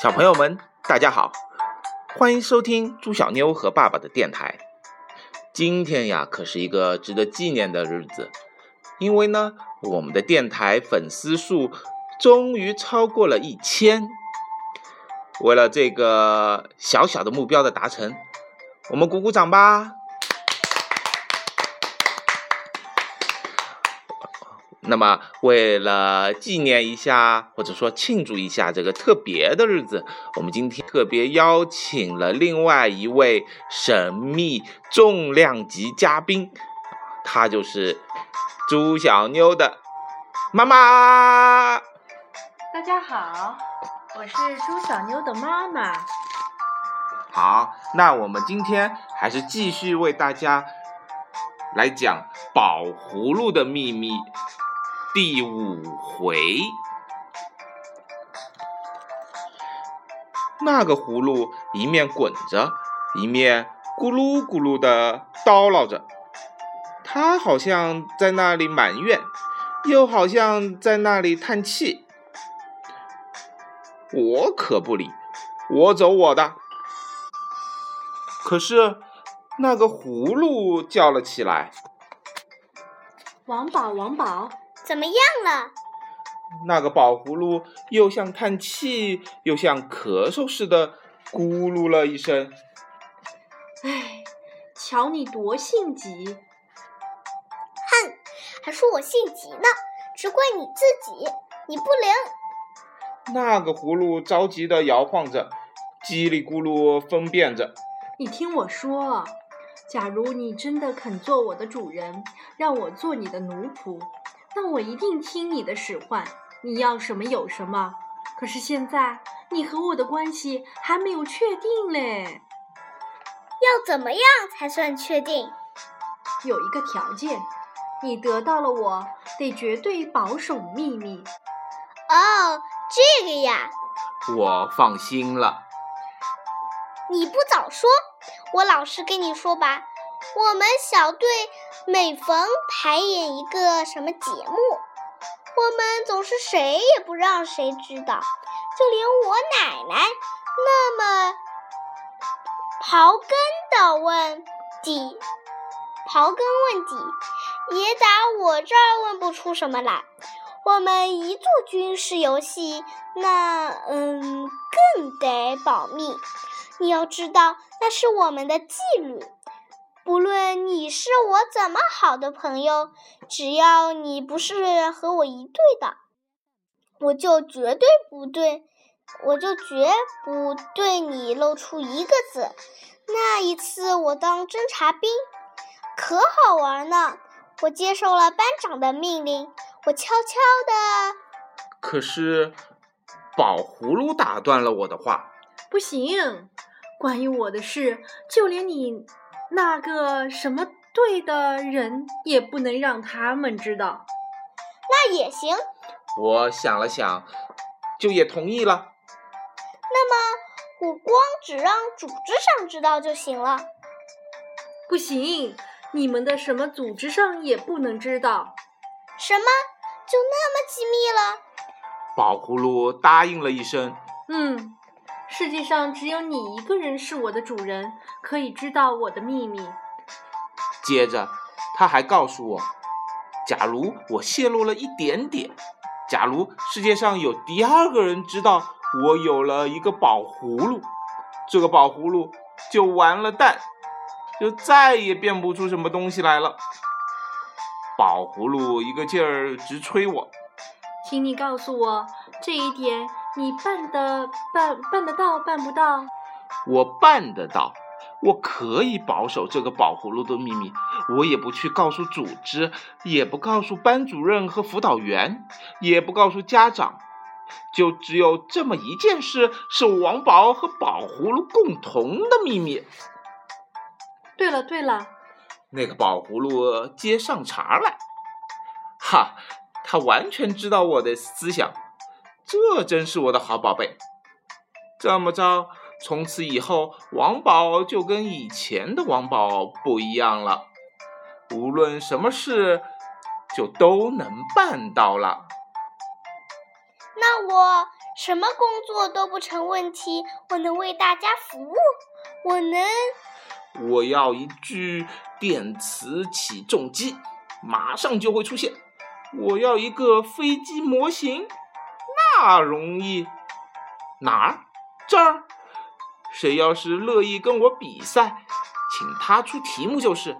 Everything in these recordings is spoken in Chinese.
小朋友们，大家好，欢迎收听猪小妞和爸爸的电台。今天呀，可是一个值得纪念的日子，因为呢，我们的电台粉丝数终于超过了一千。为了这个小小的目标的达成，我们鼓鼓掌吧。那么，为了纪念一下，或者说庆祝一下这个特别的日子，我们今天特别邀请了另外一位神秘重量级嘉宾，他就是朱小妞的妈妈。大家好，我是朱小妞的妈妈。好，那我们今天还是继续为大家来讲宝葫芦的秘密。第五回，那个葫芦一面滚着，一面咕噜咕噜的叨唠着，它好像在那里埋怨，又好像在那里叹气。我可不理，我走我的。可是那个葫芦叫了起来：“王宝，王宝。”怎么样了？那个宝葫芦又像叹气，又像咳嗽似的，咕噜了一声。唉，瞧你多性急！哼，还说我性急呢，只怪你自己，你不灵。那个葫芦着急的摇晃着，叽里咕噜分辨着。你听我说，假如你真的肯做我的主人，让我做你的奴仆。那我一定听你的使唤，你要什么有什么。可是现在你和我的关系还没有确定嘞。要怎么样才算确定？有一个条件，你得到了我得绝对保守秘密。哦，这个呀，我放心了。你不早说，我老实跟你说吧。我们小队每逢排演一个什么节目，我们总是谁也不让谁知道，就连我奶奶那么刨根的问底，刨根问底，也打我这儿问不出什么来。我们一做军事游戏，那嗯更得保密。你要知道，那是我们的纪律。不论你是我怎么好的朋友，只要你不是和我一队的，我就绝对不对，我就绝不对你露出一个字。那一次我当侦察兵，可好玩呢。我接受了班长的命令，我悄悄的。可是，宝葫芦打断了我的话：“不行，关于我的事，就连你。”那个什么队的人也不能让他们知道，那也行。我想了想，就也同意了。那么我光只让组织上知道就行了。不行，你们的什么组织上也不能知道。什么？就那么机密了？宝葫芦答应了一声。嗯。世界上只有你一个人是我的主人，可以知道我的秘密。接着，他还告诉我，假如我泄露了一点点，假如世界上有第二个人知道我有了一个宝葫芦，这个宝葫芦就完了蛋，就再也变不出什么东西来了。宝葫芦一个劲儿直催我，请你告诉我这一点。你办的办办得到办不到？我办得到，我可以保守这个宝葫芦的秘密，我也不去告诉组织，也不告诉班主任和辅导员，也不告诉家长，就只有这么一件事是王宝和宝葫芦共同的秘密。对了对了，那个宝葫芦接上茬来，哈，他完全知道我的思想。这真是我的好宝贝。这么着，从此以后，王宝就跟以前的王宝不一样了。无论什么事，就都能办到了。那我什么工作都不成问题。我能为大家服务，我能。我要一具电磁起重机，马上就会出现。我要一个飞机模型，那容易。哪儿？这儿。谁要是乐意跟我比赛，请他出题目就是。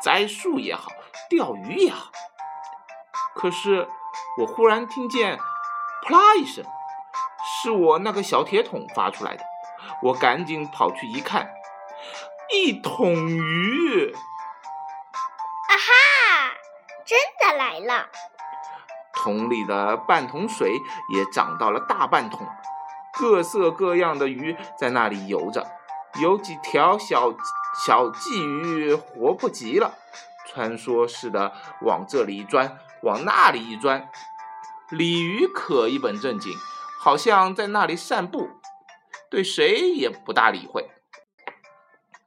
栽树也好，钓鱼也好。可是我忽然听见“扑啦”一声，是我那个小铁桶发出来的。我赶紧跑去一看，一桶鱼！啊哈，真的来了！桶里的半桶水也涨到了大半桶，各色各样的鱼在那里游着，有几条小。小鲫鱼活泼极了，穿梭似的往这里一钻，往那里一钻。鲤鱼可一本正经，好像在那里散步，对谁也不大理会。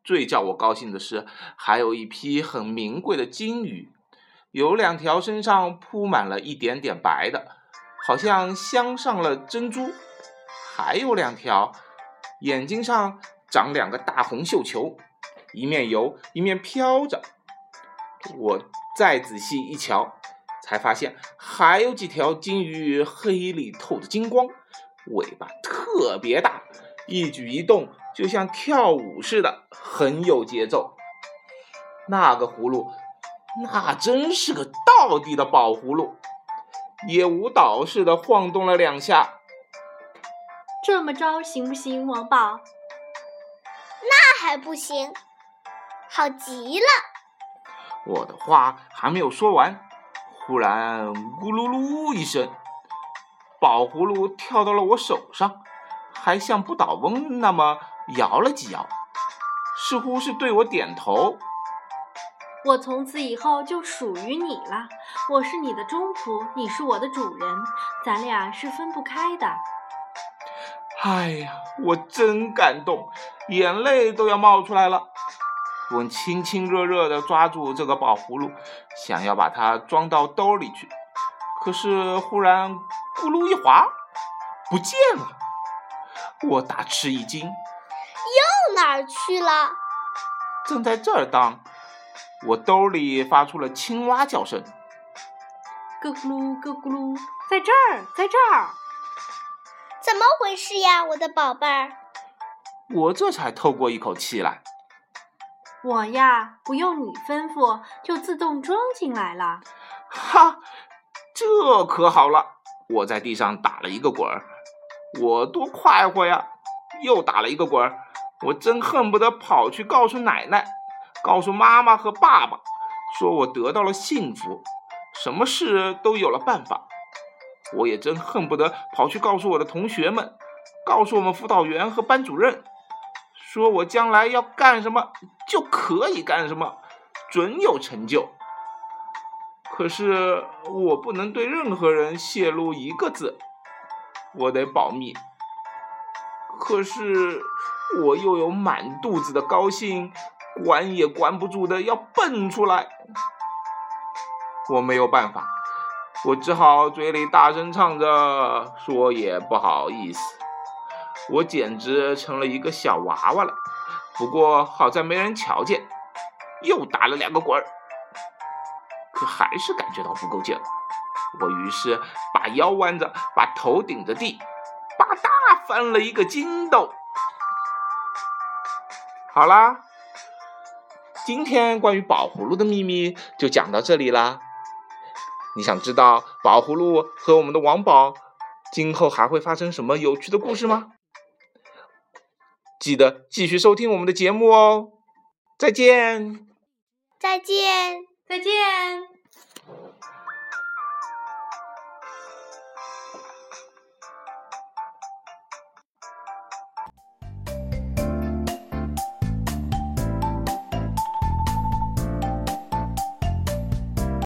最叫我高兴的是，还有一批很名贵的金鱼，有两条身上铺满了一点点白的，好像镶上了珍珠；还有两条，眼睛上长两个大红绣球。一面游一面飘着，我再仔细一瞧，才发现还有几条金鱼黑里透着金光，尾巴特别大，一举一动就像跳舞似的，很有节奏。那个葫芦，那真是个道地的宝葫芦，也舞蹈似的晃动了两下。这么着行不行，王宝？那还不行。好极了！我的话还没有说完，忽然咕噜噜一声，宝葫芦跳到了我手上，还像不倒翁那么摇了几摇，似乎是对我点头。我从此以后就属于你了，我是你的中仆，你是我的主人，咱俩是分不开的。哎呀，我真感动，眼泪都要冒出来了。我亲亲热热地抓住这个宝葫芦，想要把它装到兜里去，可是忽然咕噜一滑，不见了。我大吃一惊，又哪儿去了？正在这儿当，我兜里发出了青蛙叫声，咯咕噜咯咕噜，在这儿，在这儿。怎么回事呀，我的宝贝儿？我这才透过一口气来。我呀，不用你吩咐，就自动装进来了。哈，这可好了！我在地上打了一个滚儿，我多快活呀！又打了一个滚儿，我真恨不得跑去告诉奶奶，告诉妈妈和爸爸，说我得到了幸福，什么事都有了办法。我也真恨不得跑去告诉我的同学们，告诉我们辅导员和班主任。说我将来要干什么就可以干什么，准有成就。可是我不能对任何人泄露一个字，我得保密。可是我又有满肚子的高兴，管也管不住的要蹦出来。我没有办法，我只好嘴里大声唱着，说也不好意思。我简直成了一个小娃娃了，不过好在没人瞧见，又打了两个滚儿，可还是感觉到不够劲。我于是把腰弯着，把头顶着地，吧嗒翻了一个筋斗。好啦，今天关于宝葫芦的秘密就讲到这里啦。你想知道宝葫芦和我们的王宝今后还会发生什么有趣的故事吗？记得继续收听我们的节目哦，再见，再见，再见。